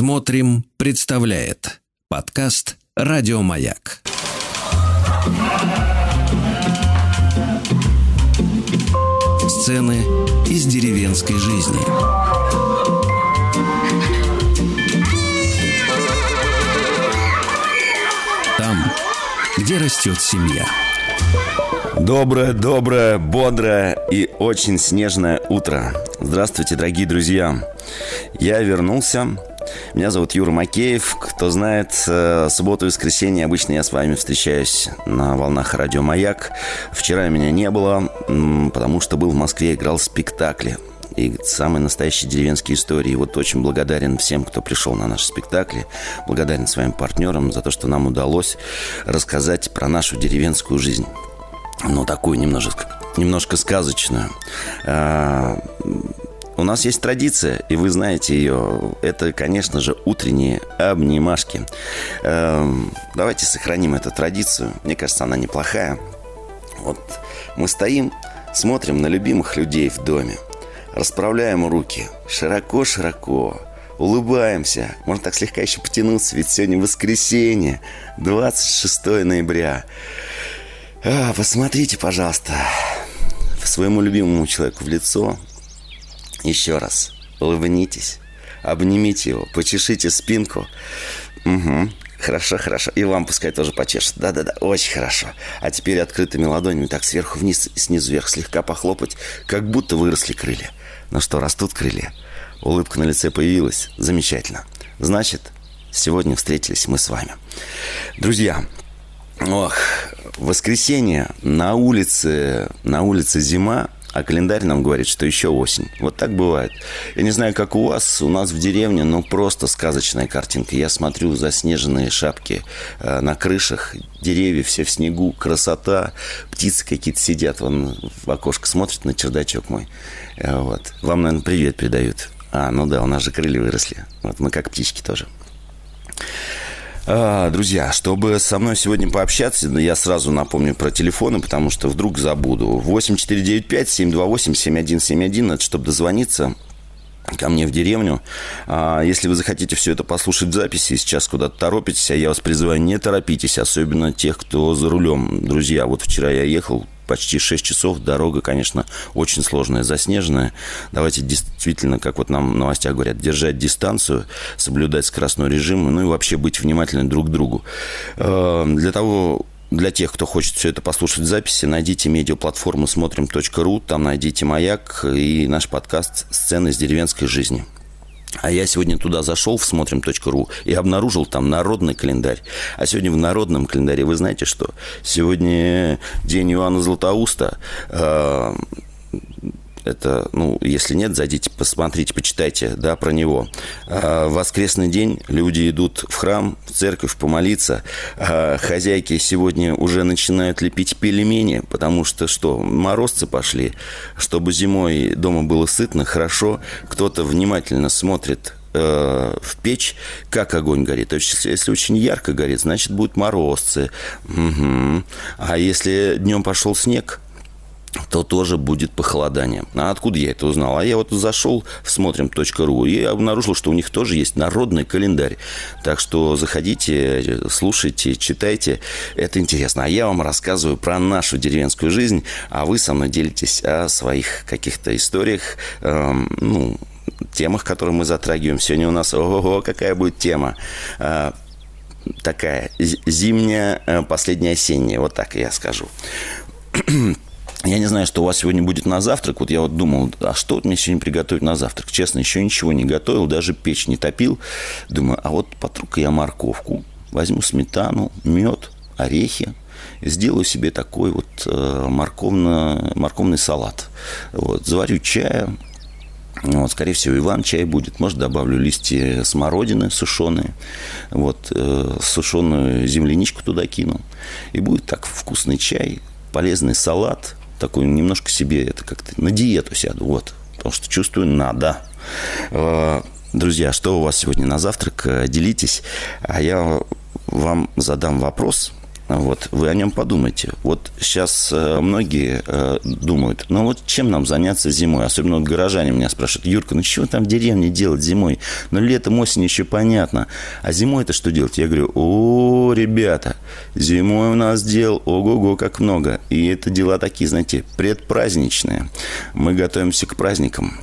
Смотрим, представляет подкаст Радиомаяк. Сцены из деревенской жизни. Там, где растет семья. Доброе, доброе, бодрое и очень снежное утро. Здравствуйте, дорогие друзья. Я вернулся меня зовут Юра Макеев. Кто знает, э, субботу и воскресенье обычно я с вами встречаюсь на волнах радио «Маяк». Вчера меня не было, потому что был в Москве, играл спектакли и самые настоящие деревенские истории. Вот очень благодарен всем, кто пришел на наши спектакли. Благодарен своим партнерам за то, что нам удалось рассказать про нашу деревенскую жизнь. Ну, такую немножко, немножко сказочную. У нас есть традиция, и вы знаете ее. Это, конечно же, утренние обнимашки. Эм, давайте сохраним эту традицию. Мне кажется, она неплохая. Вот мы стоим, смотрим на любимых людей в доме. Расправляем руки широко-широко. Улыбаемся. Можно так слегка еще потянуться, ведь сегодня воскресенье, 26 ноября. А, посмотрите, пожалуйста, своему любимому человеку в лицо, еще раз. Улыбнитесь. Обнимите его. Почешите спинку. Угу. Хорошо, хорошо. И вам пускай тоже почешет. Да-да-да, очень хорошо. А теперь открытыми ладонями так сверху вниз, снизу вверх слегка похлопать, как будто выросли крылья. Ну что, растут крылья. Улыбка на лице появилась. Замечательно. Значит, сегодня встретились мы с вами. Друзья, ох, воскресенье на улице, на улице зима, а календарь нам говорит, что еще осень. Вот так бывает. Я не знаю, как у вас, у нас в деревне, ну, просто сказочная картинка. Я смотрю заснеженные шапки э, на крышах, деревья все в снегу, красота, птицы какие-то сидят, вон в окошко смотрят на чердачок мой. Э, вот. Вам, наверное, привет передают. А, ну да, у нас же крылья выросли. Вот мы как птички тоже. А, друзья, чтобы со мной сегодня пообщаться, я сразу напомню про телефоны, потому что вдруг забуду. 8495-728-7171, это чтобы дозвониться ко мне в деревню. А, если вы захотите все это послушать в записи, сейчас куда-то торопитесь, а я вас призываю, не торопитесь, особенно тех, кто за рулем. Друзья, вот вчера я ехал почти 6 часов. Дорога, конечно, очень сложная, заснеженная. Давайте действительно, как вот нам в новостях говорят, держать дистанцию, соблюдать скоростной режим, ну и вообще быть внимательны друг к другу. Э, для того, для тех, кто хочет все это послушать в записи, найдите медиаплатформу смотрим.ру, там найдите «Маяк» и наш подкаст «Сцены из деревенской жизни». А я сегодня туда зашел в смотрим.ру и обнаружил там народный календарь. А сегодня в народном календаре, вы знаете что? Сегодня день Иоанна Златоуста. Э, это, ну, если нет, зайдите, посмотрите, почитайте, да, про него. А, в воскресный день люди идут в храм, в церковь помолиться. А хозяйки сегодня уже начинают лепить пельмени, потому что что, морозцы пошли. Чтобы зимой дома было сытно, хорошо. Кто-то внимательно смотрит э, в печь, как огонь горит. То есть, если очень ярко горит, значит, будут морозцы. Угу. А если днем пошел снег, то тоже будет похолодание. А откуда я это узнал? А я вот зашел в смотрим.ру и обнаружил, что у них тоже есть народный календарь. Так что заходите, слушайте, читайте. Это интересно. А я вам рассказываю про нашу деревенскую жизнь, а вы со мной делитесь о своих каких-то историях, эм, ну, темах, которые мы затрагиваем. Сегодня у нас, ого, какая будет тема э, такая зимняя, э, последняя осенняя, вот так я скажу. Я не знаю, что у вас сегодня будет на завтрак. Вот я вот думал, а что мне сегодня приготовить на завтрак? Честно, еще ничего не готовил, даже печь не топил. Думаю, а вот потру-ка я морковку, возьму сметану, мед, орехи, сделаю себе такой вот э, морковно, морковный салат. Вот, заварю чая, вот, скорее всего, Иван чай будет. Может, добавлю листья смородины сушеные. Вот, э, сушеную земляничку туда кину. И будет так вкусный чай, полезный салат – такой немножко себе, это как-то на диету сяду, вот. Потому что чувствую, надо. Э, друзья, что у вас сегодня на завтрак? Э, делитесь. А я вам задам вопрос. Вот, вы о нем подумайте. Вот сейчас э, многие э, думают, ну вот чем нам заняться зимой? Особенно вот горожане меня спрашивают, Юрка, ну чего там в деревне делать зимой? Ну летом, осень еще понятно. А зимой это что делать? Я говорю, о, ребята, зимой у нас дел, ого-го, как много. И это дела такие, знаете, предпраздничные. Мы готовимся к праздникам.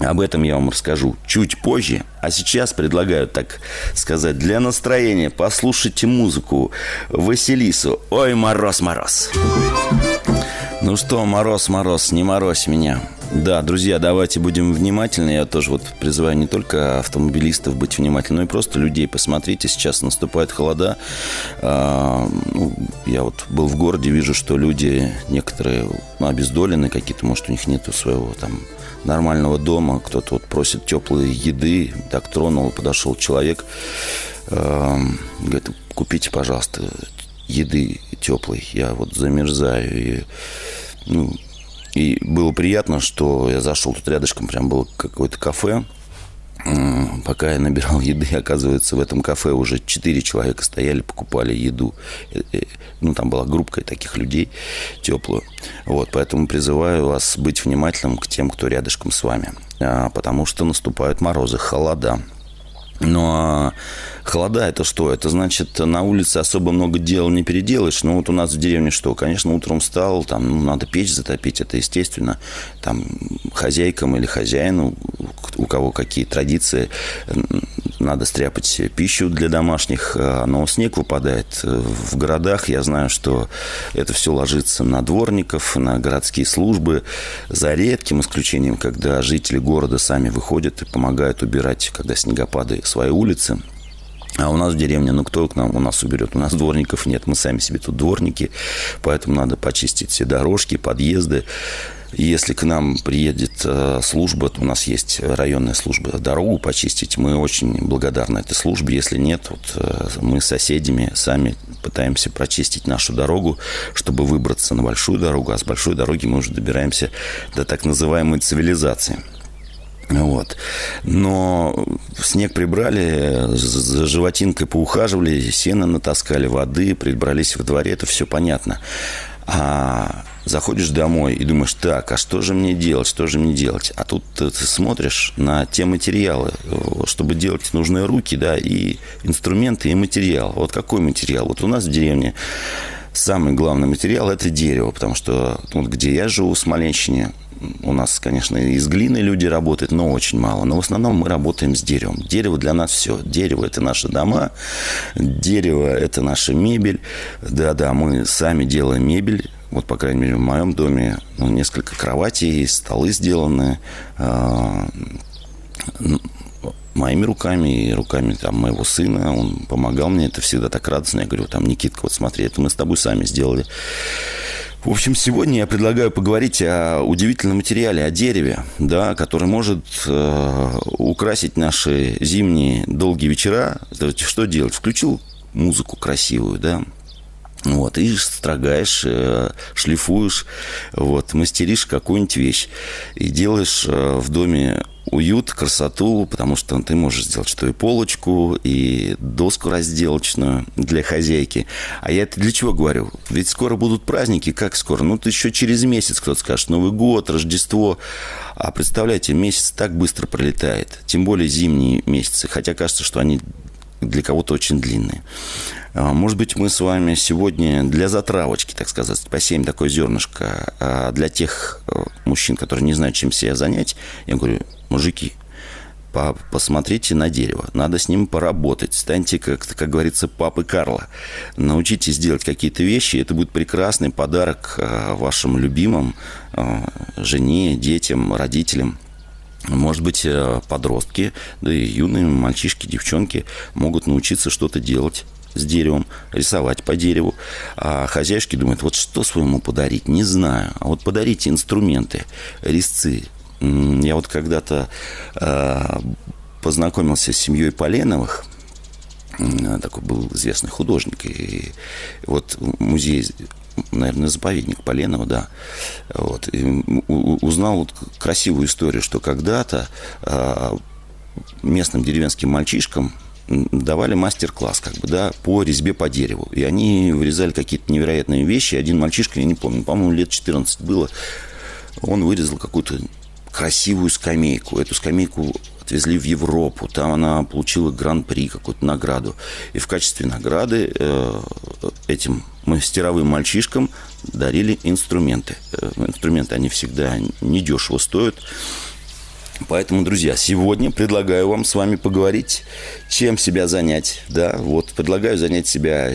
Об этом я вам расскажу чуть позже. А сейчас предлагаю, так сказать, для настроения послушайте музыку Василису «Ой, мороз, мороз». Ну что, мороз, мороз, не морозь меня. Да, друзья, давайте будем внимательны. Я тоже вот призываю не только автомобилистов быть внимательными, но и просто людей. Посмотрите, сейчас наступает холода. А, ну, я вот был в городе, вижу, что люди некоторые обездолены какие-то, может, у них нету своего там нормального дома, кто-то вот просит теплой еды, так тронул, подошел человек, э, говорит, купите, пожалуйста, еды теплой, я вот замерзаю, и, ну, и было приятно, что я зашел тут рядышком, прям было какое-то кафе, пока я набирал еды, оказывается, в этом кафе уже четыре человека стояли, покупали еду. Э, э, ну, там была группа таких людей теплую. Вот, поэтому призываю вас быть внимательным к тем, кто рядышком с вами. А, потому что наступают морозы, холода. Ну, а холода это что? Это значит, на улице особо много дел не переделаешь. Ну, вот у нас в деревне что? Конечно, утром встал, там, ну, надо печь затопить, это естественно. Там, хозяйкам или хозяину, у кого какие традиции, надо стряпать пищу для домашних, а, но снег выпадает в городах. Я знаю, что это все ложится на дворников, на городские службы, за редким исключением, когда жители города сами выходят и помогают убирать, когда снегопады, свои улицы. А у нас в деревне, ну кто к нам у нас уберет? У нас дворников нет, мы сами себе тут дворники, поэтому надо почистить все дорожки, подъезды. Если к нам приедет э, служба, то у нас есть районная служба, дорогу почистить, мы очень благодарны этой службе. Если нет, вот э, мы с соседями сами пытаемся прочистить нашу дорогу, чтобы выбраться на большую дорогу, а с большой дороги мы уже добираемся до так называемой цивилизации. Вот. Но снег прибрали, за животинкой поухаживали, сено натаскали, воды, прибрались во дворе, это все понятно. А заходишь домой и думаешь, так, а что же мне делать, что же мне делать? А тут ты, смотришь на те материалы, чтобы делать нужные руки, да, и инструменты, и материал. Вот какой материал? Вот у нас в деревне самый главный материал – это дерево, потому что вот где я живу, в Смоленщине, у нас, конечно, из глины люди работают, но очень мало. Но в основном мы работаем с деревом. Дерево для нас все. Дерево – это наши дома, дерево – это наша мебель. Да-да, мы сами делаем мебель. Вот, по крайней мере, в моем доме ну, несколько кроватей, столы сделаны э, моими руками и руками там, моего сына. Он помогал мне. Это всегда так радостно. Я говорю, там, Никитка, вот смотри, это мы с тобой сами сделали. В общем, сегодня я предлагаю поговорить о удивительном материале, о дереве, да, который может э, украсить наши зимние долгие вечера. Что делать? Включил музыку красивую, да, вот, и строгаешь, э, шлифуешь, вот, мастеришь какую-нибудь вещь. И делаешь э, в доме уют, красоту, потому что ты можешь сделать что и полочку, и доску разделочную для хозяйки. А я это для чего говорю? Ведь скоро будут праздники, как скоро? Ну, ты еще через месяц кто-то скажет, Новый год, Рождество. А представляете, месяц так быстро пролетает, тем более зимние месяцы, хотя кажется, что они для кого-то очень длинные. А, может быть, мы с вами сегодня для затравочки, так сказать, посеем такое зернышко а для тех э, мужчин, которые не знают, чем себя занять. Я говорю, мужики, посмотрите на дерево, надо с ним поработать, станьте, как, как говорится, папы Карла, научитесь делать какие-то вещи, это будет прекрасный подарок а, вашим любимым, жене, детям, родителям. Может быть, э, подростки, да и юные мальчишки, девчонки могут научиться что-то делать с деревом, рисовать по дереву. А хозяюшки думают, вот что своему подарить, не знаю. А вот подарите инструменты, резцы. Я вот когда-то э, познакомился с семьей Поленовых, такой был известный художник. И вот музей наверное, заповедник Поленова, да. Вот. И узнал вот красивую историю, что когда-то а, местным деревенским мальчишкам давали мастер-класс, как бы, да, по резьбе по дереву. И они вырезали какие-то невероятные вещи. Один мальчишка, я не помню, по-моему, лет 14 было, он вырезал какую-то красивую скамейку. Эту скамейку отвезли в Европу. Там она получила гран-при, какую-то награду. И в качестве награды э, этим мастеровым мальчишкам дарили инструменты. Э, инструменты, они всегда недешево стоят. Поэтому, друзья, сегодня предлагаю вам с вами поговорить, чем себя занять. Да, вот предлагаю занять себя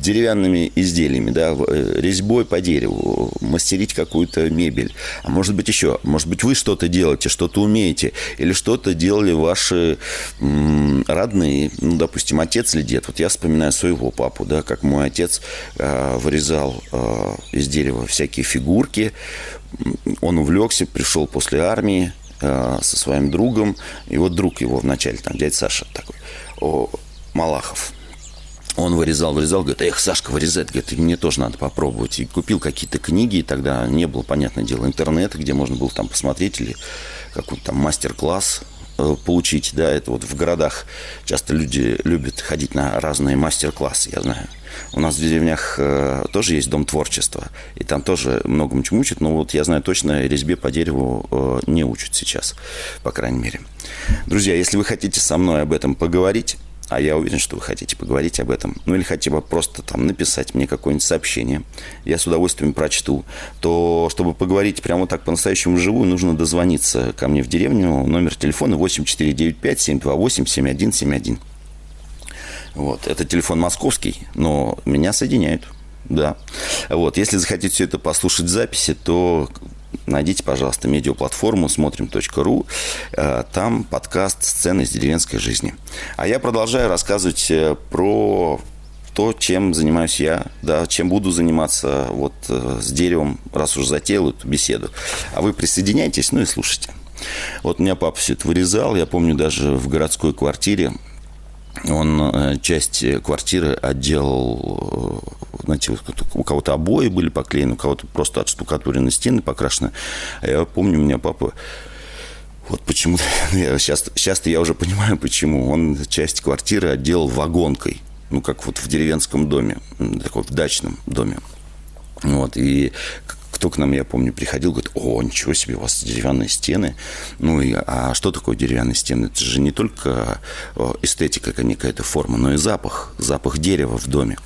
деревянными изделиями, да, э, резьбой по дереву, мастерить какую-то мебель. А может быть еще, может быть вы что-то делаете, что-то умеете, или что-то делали ваши м, родные, ну, допустим, отец или дед. Вот я вспоминаю своего папу, да, как мой отец э, вырезал э, из дерева всякие фигурки. Он увлекся, пришел после армии, Э, со своим другом. И вот друг его вначале, там, дядя Саша такой, о, Малахов. Он вырезал, вырезал, говорит, эх, Сашка вырезает, говорит, мне тоже надо попробовать. И купил какие-то книги, и тогда не было, понятное дело, интернета, где можно было там посмотреть или какой-то там мастер-класс получить, да, это вот в городах часто люди любят ходить на разные мастер-классы, я знаю. У нас в деревнях э, тоже есть дом творчества, и там тоже многому чему учат, но вот я знаю точно, резьбе по дереву э, не учат сейчас, по крайней мере. Друзья, если вы хотите со мной об этом поговорить, а я уверен, что вы хотите поговорить об этом, ну или хотя бы просто там написать мне какое-нибудь сообщение, я с удовольствием прочту, то чтобы поговорить прямо так по-настоящему вживую, нужно дозвониться ко мне в деревню, номер телефона 8495 728 7171. Вот. Это телефон московский, но меня соединяют. Да. Вот. Если захотите все это послушать в записи, то найдите, пожалуйста, медиаплатформу смотрим.ру. Э, там подкаст «Сцены из деревенской жизни». А я продолжаю рассказывать э, про то, чем занимаюсь я, да, чем буду заниматься вот э, с деревом, раз уж затеял эту беседу. А вы присоединяйтесь, ну и слушайте. Вот меня папа все это вырезал. Я помню, даже в городской квартире он э, часть квартиры отделал, э, знаете, у кого-то обои были поклеены, у кого-то просто отштукатурены стены покрашены. А я помню, у меня папа вот почему-то, сейчас, сейчас я уже понимаю, почему. Он часть квартиры отделал вагонкой. Ну, как вот в деревенском доме, такой в дачном доме. Вот, и кто к нам, я помню, приходил, говорит, о, ничего себе, у вас деревянные стены. Ну, и, а что такое деревянные стены? Это же не только эстетика, какая-то форма, но и запах, запах дерева в доме.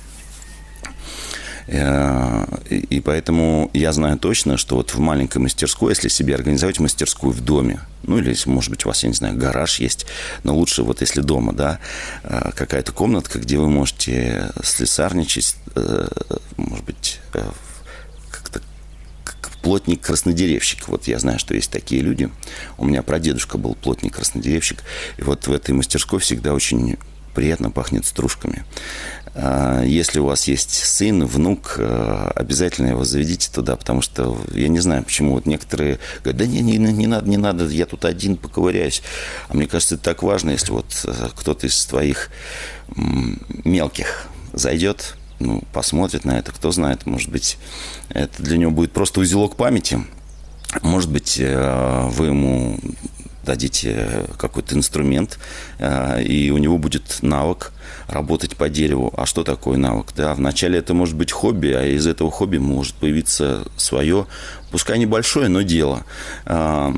Э, и поэтому я знаю точно, что вот в маленькой мастерской, если себе организовать мастерскую в доме, ну или, может быть, у вас, я не знаю, гараж есть, но лучше вот если дома, да, э, какая-то комнатка, где вы можете слесарничать, э, может быть, плотник-краснодеревщик. Вот я знаю, что есть такие люди. У меня прадедушка был плотник-краснодеревщик. И вот в этой мастерской всегда очень приятно пахнет стружками. А, если у вас есть сын, внук, а, обязательно его заведите туда, потому что я не знаю, почему вот некоторые говорят, да не, не, не надо, не надо, я тут один поковыряюсь. А мне кажется, это так важно, если вот а, кто-то из твоих мелких зайдет, ну, посмотрит на это, кто знает, может быть, это для него будет просто узелок памяти. Может быть, э, вы ему дадите какой-то инструмент, э, и у него будет навык работать по дереву. А что такое навык? Да, вначале это может быть хобби, а из этого хобби может появиться свое, пускай небольшое, но дело. Э,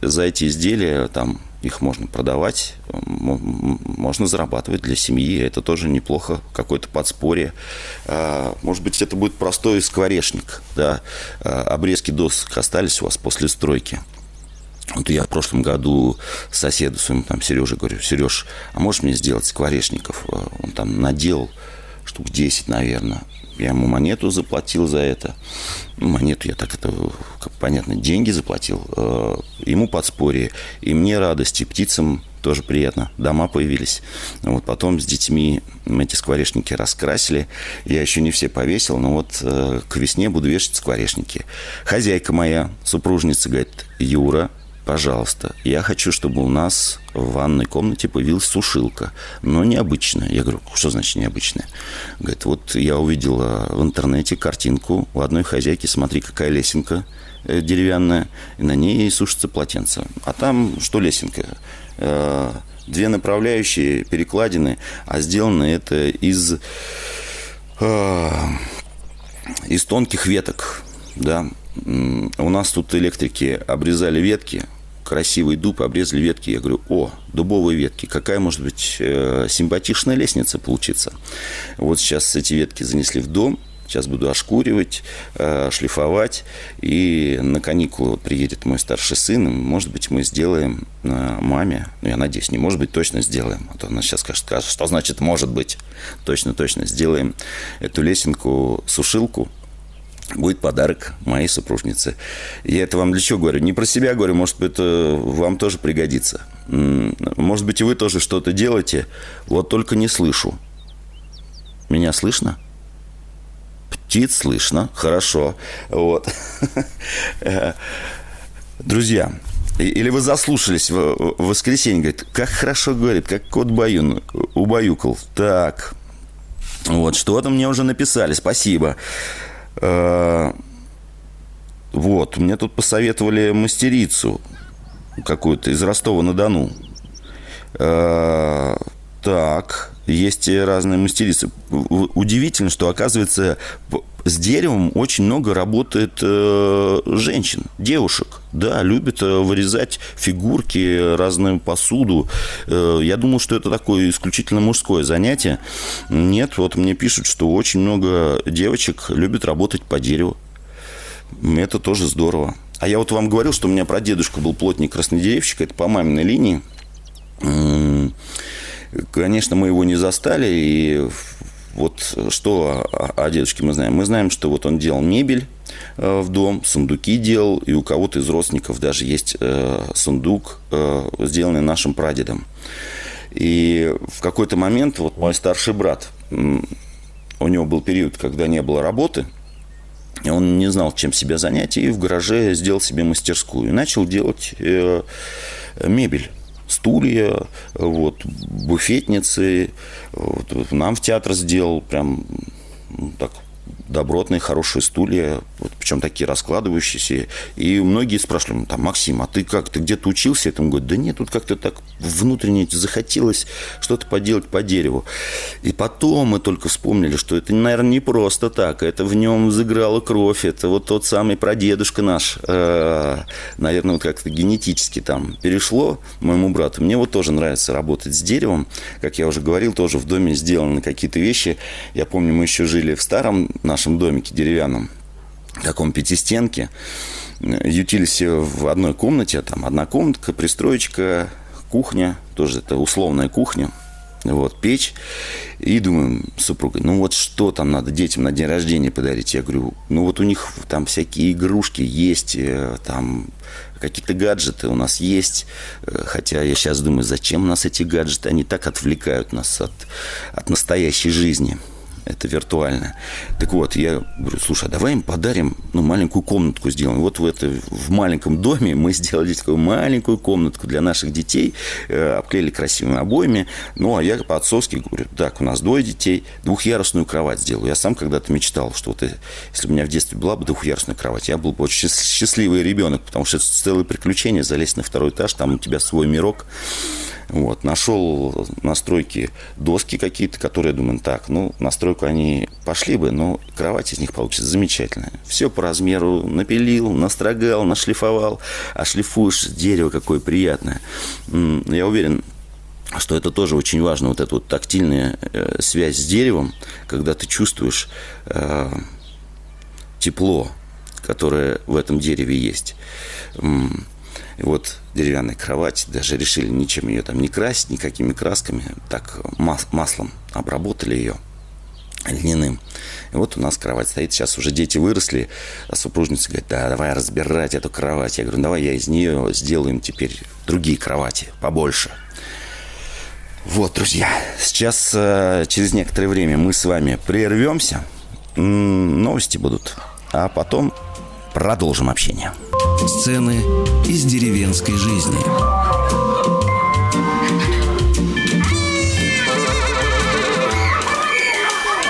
за эти изделия там их можно продавать, можно зарабатывать для семьи, это тоже неплохо, какое-то подспорье. А, может быть, это будет простой скворечник, да, а, обрезки досок остались у вас после стройки. Вот я в прошлом году соседу своему, там, Сереже, говорю, Сереж, а можешь мне сделать скворечников? А, он там наделал штук 10, наверное. Я ему монету заплатил за это. Ну, монету я так это, как понятно, деньги заплатил. Э, ему подспорье. И мне радость, и птицам тоже приятно. Дома появились. Вот потом с детьми эти скворечники раскрасили. Я еще не все повесил, но вот э, к весне буду вешать скворечники. Хозяйка моя, супружница, говорит, Юра, пожалуйста, я хочу, чтобы у нас в ванной комнате появилась сушилка, но необычная. Я говорю, что значит необычная? Говорит, вот я увидела в интернете картинку у одной хозяйки, смотри, какая лесенка э, деревянная, и на ней сушится полотенце. А там что лесенка? Э, две направляющие перекладины, а сделано это из, э, из тонких веток, да. У нас тут электрики обрезали ветки, красивый дуб, обрезали ветки. Я говорю, о, дубовые ветки, какая может быть э, симпатичная лестница получится. Вот сейчас эти ветки занесли в дом, Сейчас буду ошкуривать, э, шлифовать. И на каникулы вот приедет мой старший сын. Может быть, мы сделаем э, маме, ну, я надеюсь, не может быть, точно сделаем. А то она сейчас скажет, скажет что значит может быть. Точно-точно сделаем эту лесенку-сушилку будет подарок моей супружнице. Я это вам для чего говорю? Не про себя говорю, может быть, это вам тоже пригодится. Может быть, и вы тоже что-то делаете, вот только не слышу. Меня слышно? Птиц слышно, хорошо. Вот. Друзья, или вы заслушались в воскресенье, говорит, как хорошо говорит, как кот Баюн убаюкал. Так, вот, что-то мне уже написали, спасибо. Э, вот, мне тут посоветовали мастерицу какую-то из Ростова-на-Дону. Э, так, есть разные мастерицы. Удивительно, что, оказывается, с деревом очень много работает э, женщин, девушек. Да, любят э, вырезать фигурки, разную посуду. Э, я думал, что это такое исключительно мужское занятие. Нет, вот мне пишут, что очень много девочек любят работать по дереву. Это тоже здорово. А я вот вам говорил, что у меня прадедушка был плотник-краснодеревщик, это по маминой линии. Конечно, мы его не застали, и вот что о, дедушке мы знаем? Мы знаем, что вот он делал мебель э, в дом, сундуки делал, и у кого-то из родственников даже есть э, сундук, э, сделанный нашим прадедом. И в какой-то момент вот мой старший брат, у него был период, когда не было работы, и он не знал, чем себя занять, и в гараже сделал себе мастерскую. И начал делать э, мебель стулья, вот, буфетницы. Вот, нам в театр сделал прям ну, так добротные, хорошие стулья, вот, причем такие раскладывающиеся. И многие спрашивали, ну, там, Максим, а ты как, ты где-то учился этому? Говорит, да нет, тут как-то так внутренне захотелось что-то поделать по дереву. И потом мы только вспомнили, что это, наверное, не просто так. Это в нем заграла кровь. Это вот тот самый прадедушка наш. Э, наверное, вот как-то генетически там перешло моему брату. Мне вот тоже нравится работать с деревом. Как я уже говорил, тоже в доме сделаны какие-то вещи. Я помню, мы еще жили в старом нашем домике деревянном, таком пятистенке, ютились в одной комнате, там одна комнатка, пристроечка, кухня, тоже это условная кухня, вот, печь. И думаем с супругой, ну вот что там надо детям на день рождения подарить? Я говорю, ну вот у них там всякие игрушки есть, э, там какие-то гаджеты у нас есть. Э, хотя я сейчас думаю, зачем у нас эти гаджеты? Они так отвлекают нас от, от настоящей жизни это виртуально. Так вот, я говорю, слушай, а давай им подарим, ну, маленькую комнатку сделаем. Вот в, это, в маленьком доме мы сделали такую маленькую комнатку для наших детей, э, обклеили красивыми обоями. Ну, а я по-отцовски говорю, так, у нас двое детей, двухъярусную кровать сделаю. Я сам когда-то мечтал, что вот, э, если у меня в детстве была бы двухъярусная кровать, я был бы очень счастливый ребенок, потому что это целое приключение, залезть на второй этаж, там у тебя свой мирок. Вот, нашел настройки доски какие-то, которые, думаю, так, ну, настройку они пошли бы, но кровать из них получится замечательная. Все по размеру напилил, настрогал, нашлифовал, а шлифуешь дерево какое приятное. Я уверен, что это тоже очень важно, вот эта вот тактильная э, связь с деревом, когда ты чувствуешь э, тепло, которое в этом дереве есть. И вот деревянная кровать, даже решили ничем ее там не красить, никакими красками, так мас- маслом обработали ее льняным. И вот у нас кровать стоит. Сейчас уже дети выросли, а супружница говорит, да, давай разбирать эту кровать. Я говорю, давай я из нее сделаем теперь другие кровати, побольше. Вот, друзья, сейчас э, через некоторое время мы с вами прервемся. Новости будут, а потом продолжим общение. Сцены из деревенской жизни.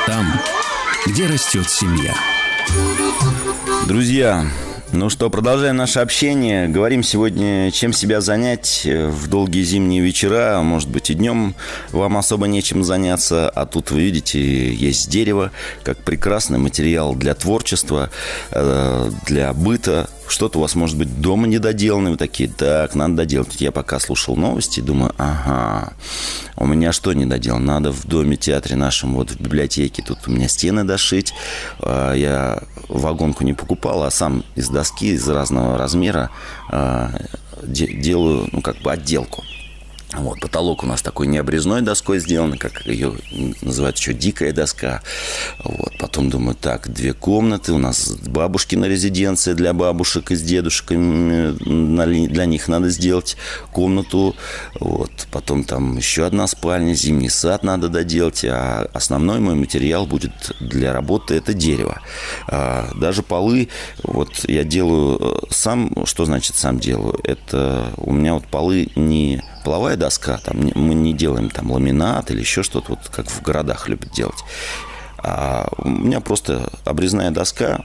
Там, где растет семья. Друзья, Ну что, продолжаем наше общение. Говорим сегодня, чем себя занять в долгие зимние вечера. Может быть, и днем вам особо нечем заняться. А тут, вы видите, есть дерево, как прекрасный материал для творчества, э, для быта. Что-то у вас, может быть, дома недоделано. Вы такие, так, надо доделать. Я пока слушал новости, думаю, ага, у меня что недоделано? Надо в доме, театре нашем, вот в библиотеке, тут у меня стены дошить. А, я вагонку не покупал, а сам из доски, из разного размера а, делаю, ну, как бы отделку. Вот, потолок у нас такой не обрезной доской сделан, как ее называют еще дикая доска. Вот, потом думаю, так, две комнаты, у нас бабушкина резиденция для бабушек и с дедушками, для них надо сделать комнату. Вот, потом там еще одна спальня, зимний сад надо доделать, а основной мой материал будет для работы это дерево. А, даже полы, вот я делаю э, сам, что значит сам делаю? Это у меня вот полы не половая доска, там мы не делаем там ламинат или еще что-то, вот как в городах любят делать. А у меня просто обрезная доска,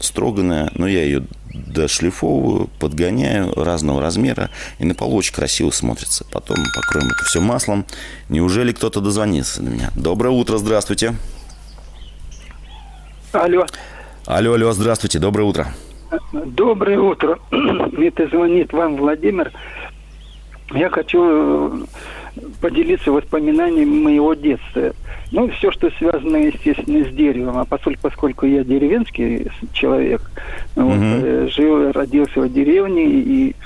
строганная, но я ее дошлифовываю, подгоняю разного размера, и на полу очень красиво смотрится. Потом покроем это все маслом. Неужели кто-то дозвонится до меня? Доброе утро, здравствуйте. Алло. Алло, алло, здравствуйте, доброе утро. Доброе утро. Это звонит вам Владимир. Я хочу э, поделиться воспоминаниями моего детства. Ну, все, что связано, естественно, с деревом. А поскольку, поскольку я деревенский человек, угу. вот, жил, родился в деревне, и,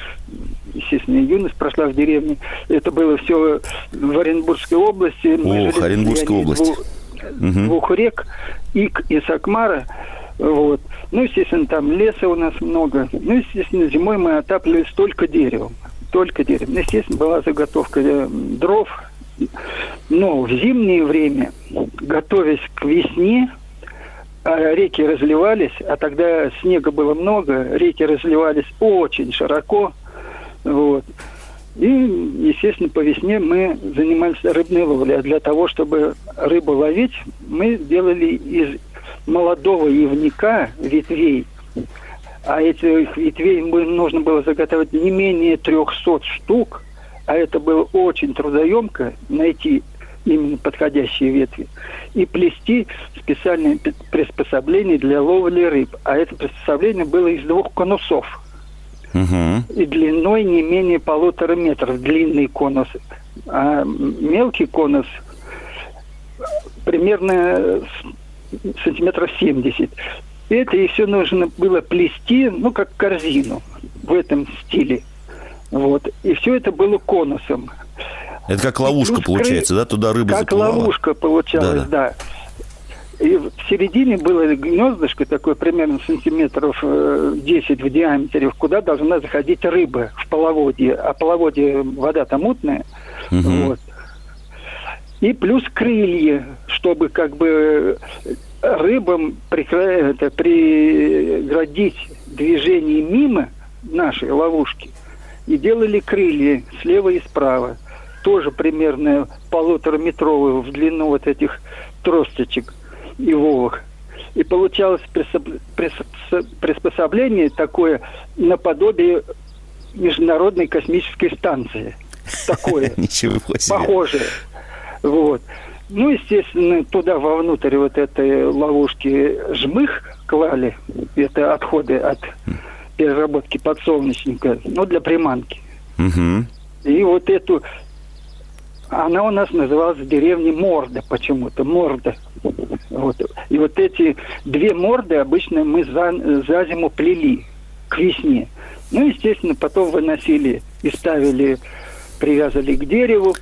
естественно, юность прошла в деревне. Это было все в Оренбургской области. Ох, Оренбургская область. Двух, угу. двух рек, Ик и Сакмара. Вот. Ну, естественно, там леса у нас много. Ну, естественно, зимой мы отапливались только деревом только дерево. Ну, естественно, была заготовка э, дров. Но в зимнее время, готовясь к весне, а реки разливались, а тогда снега было много, реки разливались очень широко. Вот. И, естественно, по весне мы занимались рыбной ловлей. А для того, чтобы рыбу ловить, мы делали из молодого ивника ветвей а этих ветвей нужно было заготовить не менее 300 штук, а это было очень трудоемко найти именно подходящие ветви, и плести специальные приспособления для ловли рыб. А это приспособление было из двух конусов. Угу. И длиной не менее полутора метров длинный конус. А мелкий конус примерно сантиметров 70 это и все нужно было плести, ну, как корзину в этом стиле. Вот. И все это было конусом. Это как ловушка плюс, получается, да? Туда рыба как заплывала? Как ловушка получалась, да. да. И в середине было гнездышко такое примерно сантиметров 10 э, в диаметре, куда должна заходить рыба в половодье. А половодье вода там мутная. Угу. Вот. И плюс крылья, чтобы как бы рыбам это, преградить движение мимо нашей ловушки и делали крылья слева и справа. Тоже примерно полутораметровые в длину вот этих тросточек и волок. И получалось приспособление такое наподобие Международной космической станции. Такое. Ничего себе. Похожее. Вот. Ну, естественно, туда вовнутрь вот этой ловушки жмых клали. Это отходы от переработки подсолнечника, ну, для приманки. Угу. И вот эту... Она у нас называлась в деревне Морда почему-то, Морда. Вот. И вот эти две морды обычно мы за, за зиму плели к весне. Ну, естественно, потом выносили и ставили, привязывали к дереву,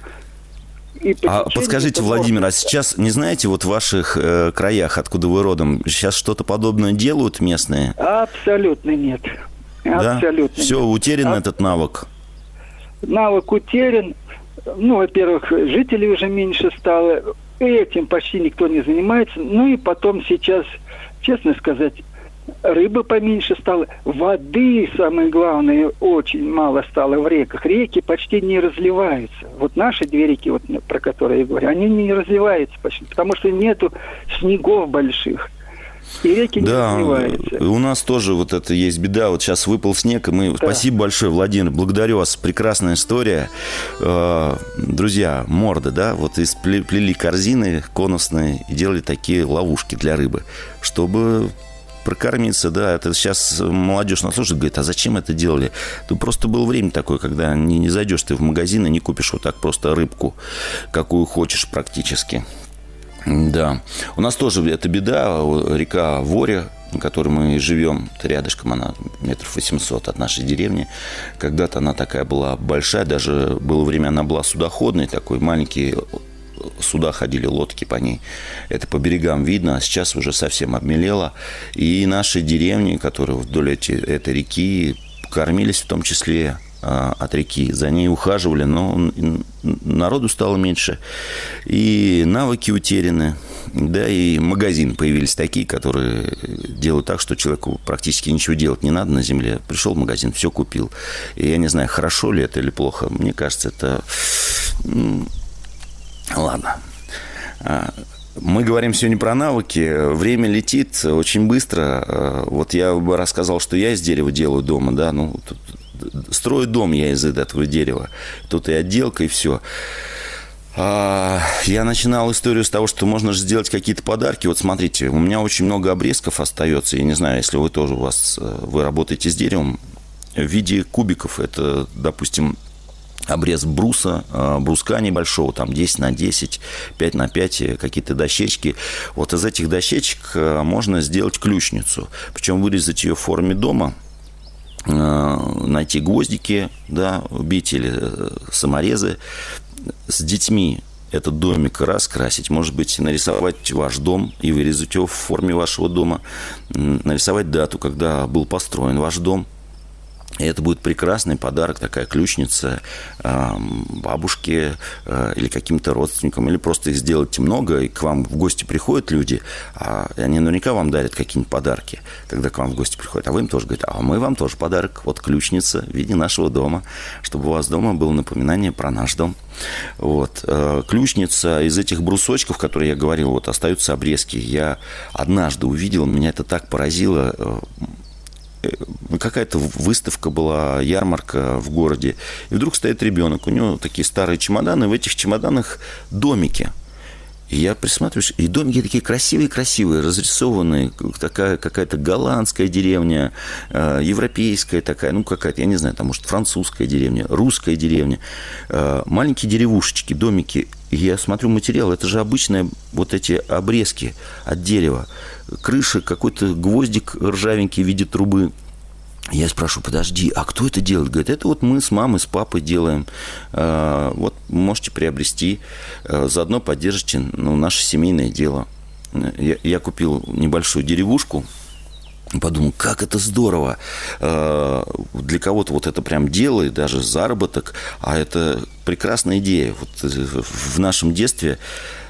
а подскажите, Владимир, а сейчас не знаете вот в ваших э, краях, откуда вы родом, сейчас что-то подобное делают местные? Абсолютно нет. Да? Абсолютно. Все, нет. утерян а... этот навык. Навык утерян. Ну, во-первых, жителей уже меньше стало. Этим почти никто не занимается. Ну и потом сейчас, честно сказать, рыбы поменьше стало, воды, самое главное, очень мало стало в реках. Реки почти не разливаются. Вот наши две реки, вот, про которые я говорю, они не разливаются почти, потому что нету снегов больших. и реки да, не развиваются. у нас тоже вот это есть беда. Вот сейчас выпал снег, и мы... Да. Спасибо большое, Владимир, благодарю вас. Прекрасная история. Э, друзья, морды, да, вот плели корзины конусные и делали такие ловушки для рыбы, чтобы прокормиться, да, это сейчас молодежь нас слушает, говорит, а зачем это делали? Ну, просто было время такое, когда не, не зайдешь ты в магазин и не купишь вот так просто рыбку, какую хочешь практически. Да. У нас тоже это беда. Река Воря, на которой мы живем, рядышком она метров 800 от нашей деревни. Когда-то она такая была большая, даже было время, она была судоходной, такой маленький суда ходили, лодки по ней. Это по берегам видно, а сейчас уже совсем обмелело. И наши деревни, которые вдоль эти, этой реки, кормились в том числе а, от реки. За ней ухаживали, но народу стало меньше. И навыки утеряны. Да, и магазин появились такие, которые делают так, что человеку практически ничего делать не надо на земле. Пришел в магазин, все купил. И я не знаю, хорошо ли это или плохо. Мне кажется, это... Ладно. А, мы говорим сегодня про навыки. Время летит очень быстро. А, вот я бы рассказал, что я из дерева делаю дома, да, ну, строю дом я из этого дерева. Тут и отделка, и все. А, я начинал историю с того, что можно же сделать какие-то подарки. Вот смотрите, у меня очень много обрезков остается. Я не знаю, если вы тоже у вас э, вы работаете с деревом в виде кубиков. Это, допустим, обрез бруса, э, бруска небольшого, там 10 на 10, 5 на 5, э, какие-то дощечки. Вот из этих дощечек можно сделать ключницу. Причем вырезать ее в форме дома – Э, найти гвоздики, да, убить или э, саморезы, с детьми этот домик раскрасить, может быть, нарисовать ваш дом и вырезать его в форме вашего дома, нарисовать дату, когда был построен ваш дом – и это будет прекрасный подарок, такая ключница бабушке э, или каким-то родственникам, или просто их сделать много, и к вам в гости приходят люди, а они наверняка вам дарят какие-нибудь подарки, когда к вам в гости приходят, а вы им тоже говорите, а мы вам тоже подарок, вот ключница в виде нашего дома, чтобы у вас дома было напоминание про наш дом. Вот. Э, ключница из этих брусочков, которые я говорил, вот остаются обрезки. Я однажды увидел, меня это так поразило, Э, какая-то выставка была, ярмарка в городе, и вдруг стоит ребенок, у него такие старые чемоданы, в этих чемоданах домики. И я присматриваюсь, и домики такие красивые-красивые, разрисованные, такая какая-то голландская деревня, э, европейская такая, ну какая-то, я не знаю, там, может, французская деревня, русская деревня, э, маленькие деревушечки, домики. Я смотрю материал, это же обычные вот эти обрезки от дерева крыши какой-то гвоздик ржавенький в виде трубы. Я спрашиваю, подожди, а кто это делает? Говорит, это вот мы с мамой, с папой делаем. А, вот можете приобрести, а, заодно поддержите ну, наше семейное дело. Я, я купил небольшую деревушку, подумал, как это здорово. А, для кого-то вот это прям дело и даже заработок, а это прекрасная идея. Вот в нашем детстве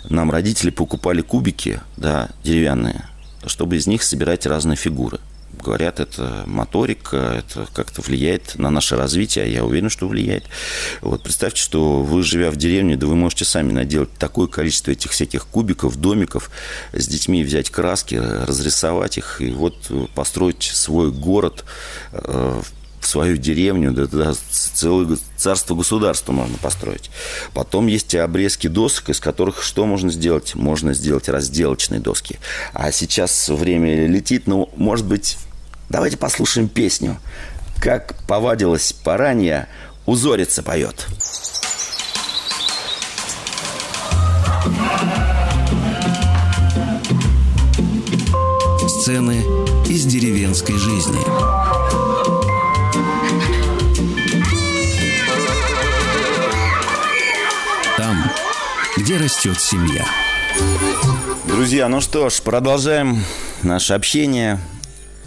нам родители покупали кубики, да, деревянные, чтобы из них собирать разные фигуры. Говорят, это моторика, это как-то влияет на наше развитие, а я уверен, что влияет. Вот представьте, что вы, живя в деревне, да вы можете сами наделать такое количество этих всяких кубиков, домиков, с детьми взять краски, разрисовать их, и вот построить свой город э, в свою деревню, да, да, целое царство государства можно построить. Потом есть обрезки досок, из которых что можно сделать? Можно сделать разделочные доски. А сейчас время летит, ну, может быть, давайте послушаем песню. Как повадилась поранья, узорица поет. Сцены из деревенской жизни. где растет семья. Друзья, ну что ж, продолжаем наше общение.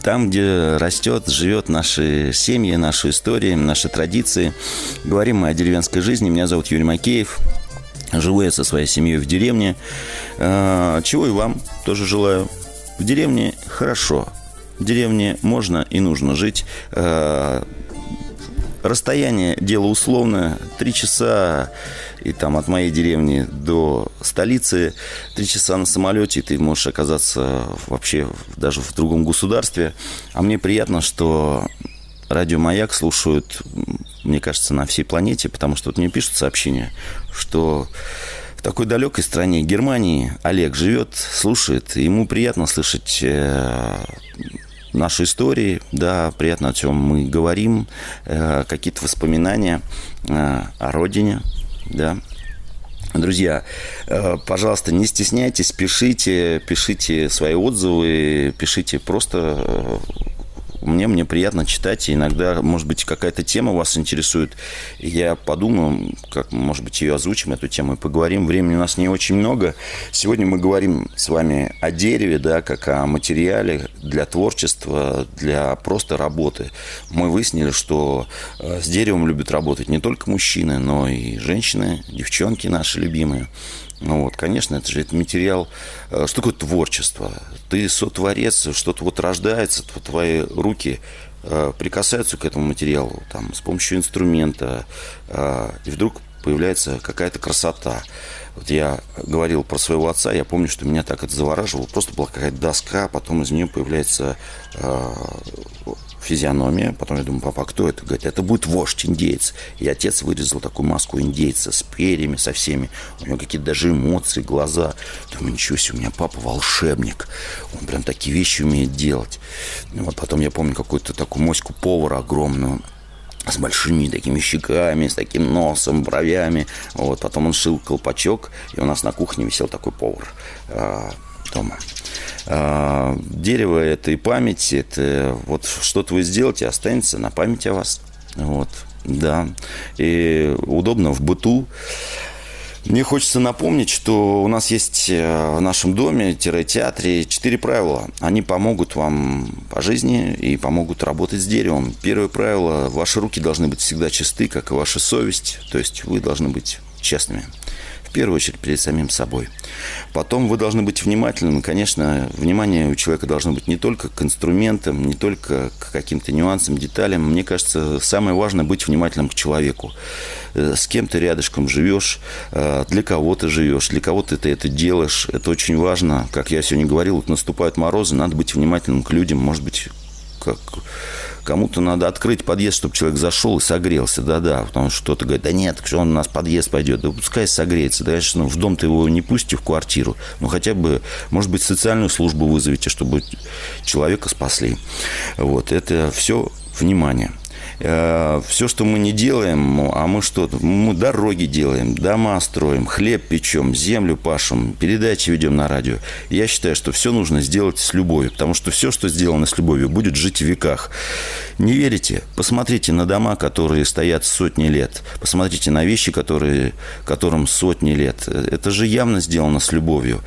Там, где растет, живет наши семьи, наши истории, наши традиции. Говорим мы о деревенской жизни. Меня зовут Юрий Макеев. Живу я со своей семьей в деревне. А, чего и вам тоже желаю. В деревне хорошо. В деревне можно и нужно жить. Расстояние дело условное. Три часа и там от моей деревни до столицы, три часа на самолете, и ты можешь оказаться вообще даже в другом государстве. А мне приятно, что радио «Маяк» слушают, мне кажется, на всей планете, потому что вот мне пишут сообщения, что в такой далекой стране Германии Олег живет, слушает, и ему приятно слышать наши истории, да, приятно, о чем мы говорим, э, какие-то воспоминания э, о родине, да. Друзья, э, пожалуйста, не стесняйтесь, пишите, пишите свои отзывы, пишите просто э, мне, мне приятно читать, и иногда, может быть, какая-то тема вас интересует, я подумаю, как, может быть, ее озвучим, эту тему, и поговорим. Времени у нас не очень много. Сегодня мы говорим с вами о дереве, да, как о материале для творчества, для просто работы. Мы выяснили, что э, с деревом любят работать не только мужчины, но и женщины, девчонки наши любимые. Ну вот, конечно, это же это материал. Э, что такое творчество? Ты сотворец, что-то вот рождается, твои руки э, прикасаются к этому материалу там, с помощью инструмента, э, и вдруг появляется какая-то красота. Вот я говорил про своего отца, я помню, что меня так это завораживало. Просто была какая-то доска, потом из нее появляется физиономия. Потом я думаю, папа, а кто это? Говорит, это будет вождь индейец. И отец вырезал такую маску индейца с перьями, со всеми. У него какие-то даже эмоции, глаза. Думаю, ничего себе, у меня папа волшебник. Он прям такие вещи умеет делать. И вот потом я помню какую-то такую моську повара огромную с большими такими щеками, с таким носом, бровями. Вот. Потом он шил колпачок, и у нас на кухне висел такой повар э, дома. Дерево – это и память, это вот что-то вы сделаете, останется на память о вас. Вот, да. И удобно в быту. Мне хочется напомнить, что у нас есть э, в нашем доме-театре четыре правила. Они помогут вам по жизни и помогут работать с деревом. Первое правило – ваши руки должны быть всегда чисты, как и ваша совесть. То есть вы должны быть честными первую очередь перед самим собой. Потом вы должны быть внимательным. конечно, внимание у человека должно быть не только к инструментам, не только к каким-то нюансам, деталям. Мне кажется, самое важное быть внимательным к человеку. Э, с кем ты рядышком живешь, э, для кого ты живешь, для кого ты это делаешь. Это очень важно. Как я сегодня говорил, вот наступают морозы, надо быть внимательным к людям. Может быть, как Кому-то надо открыть подъезд, чтобы человек зашел и согрелся. Да-да, потому что кто-то говорит, да нет, что он у нас подъезд пойдет. Да пускай согреется. Да, конечно, в дом-то его не пустите, в квартиру. Ну, хотя бы, может быть, социальную службу вызовите, чтобы человека спасли. Вот, это все внимание. Э, все, что мы не делаем, а мы что? Мы дороги делаем, дома строим, хлеб печем, землю пашем, передачи ведем на радио. Я считаю, что все нужно сделать с любовью, потому что все, что сделано с любовью, будет жить в веках. Не верите? Посмотрите на дома, которые стоят сотни лет. Посмотрите на вещи, которые, которым сотни лет. Это же явно сделано с любовью.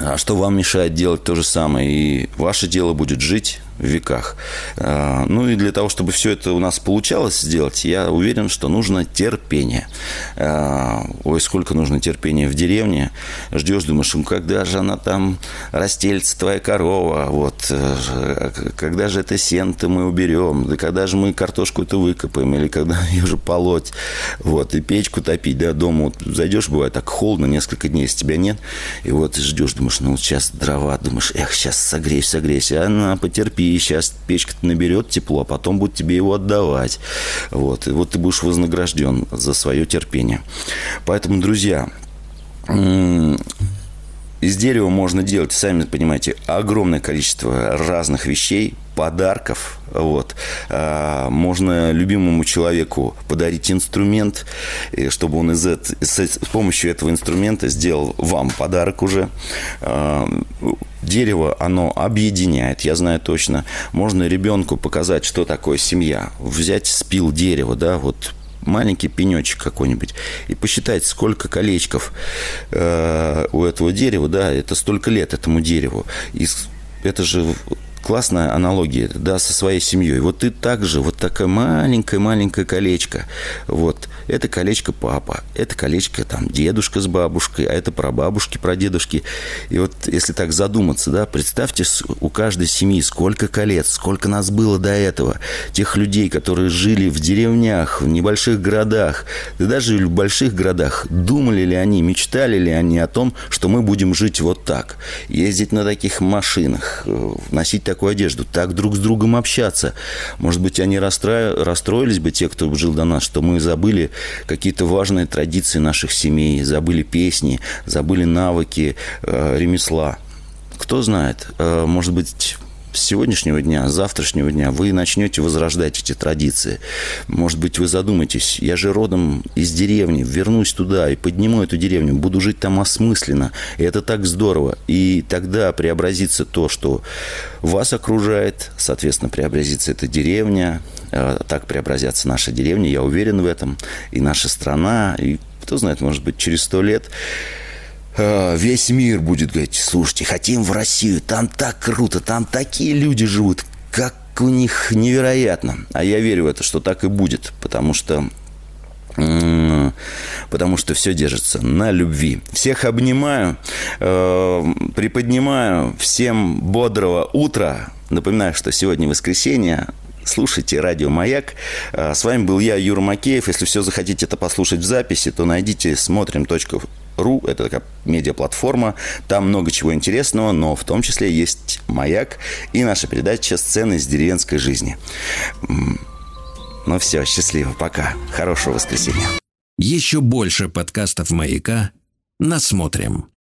А что вам мешает делать то же самое? И ваше дело будет жить веках. А, ну и для того, чтобы все это у нас получалось сделать, я уверен, что нужно терпение. А, ой, сколько нужно терпения в деревне. Ждешь, думаешь, ну когда же она там растельца, твоя корова, вот, э, когда же это сено-то мы уберем, да когда же мы картошку это выкопаем, или когда ее же полоть, вот, и печку топить, да, дома вот зайдешь, бывает так холодно, несколько дней, если тебя нет, и вот ждешь, думаешь, ну сейчас дрова, думаешь, эх, сейчас согреешь, согреешь, а на, потерпи, и сейчас печка наберет тепло, а потом будет тебе его отдавать. Вот. И вот ты будешь вознагражден за свое терпение. Поэтому, друзья, из дерева можно делать, сами понимаете, огромное количество разных вещей, подарков. Вот. А, можно любимому человеку подарить инструмент, чтобы он из это, с помощью этого инструмента сделал вам подарок уже. А, дерево, оно объединяет, я знаю точно. Можно ребенку показать, что такое семья. Взять спил дерева, да, вот маленький пенечек какой-нибудь и посчитать, сколько колечков э, у этого дерева, да, это столько лет этому дереву. И это же классная аналогия, да, со своей семьей. Вот ты также, вот такое маленькое-маленькое колечко. Вот, это колечко папа, это колечко там дедушка с бабушкой, а это про бабушки, про дедушки. И вот если так задуматься, да, представьте у каждой семьи сколько колец, сколько нас было до этого. Тех людей, которые жили в деревнях, в небольших городах, да даже в больших городах. Думали ли они, мечтали ли они о том, что мы будем жить вот так? Ездить на таких машинах, э, носить такую одежду, так друг с другом общаться. Может быть, они расстро... расстроились бы, те, кто жил до нас, что мы забыли какие-то важные традиции наших семей, забыли песни, забыли навыки э, ремесла. Кто знает, э, может быть, сегодняшнего дня, с завтрашнего дня вы начнете возрождать эти традиции. Может быть, вы задумаетесь, я же родом из деревни, вернусь туда и подниму эту деревню, буду жить там осмысленно. И это так здорово. И тогда преобразится то, что вас окружает, соответственно, преобразится эта деревня, э, так преобразятся наши деревни, я уверен в этом, и наша страна, и кто знает, может быть, через сто лет Э, весь мир будет говорить, слушайте, хотим в Россию, там так круто, там такие люди живут, как у них невероятно. А я верю в это, что так и будет, потому что потому что все держится на любви. Всех обнимаю, э, приподнимаю. Всем бодрого утра. Напоминаю, что сегодня воскресенье. Слушайте радио «Маяк». Э, с вами был я, Юра Макеев. Если все захотите это послушать в записи, то найдите смотрим ру, это такая медиаплатформа, там много чего интересного, но в том числе есть «Маяк» и наша передача «Сцены из деревенской жизни». Ну все, счастливо, пока, хорошего воскресенья. Еще больше подкастов «Маяка» насмотрим.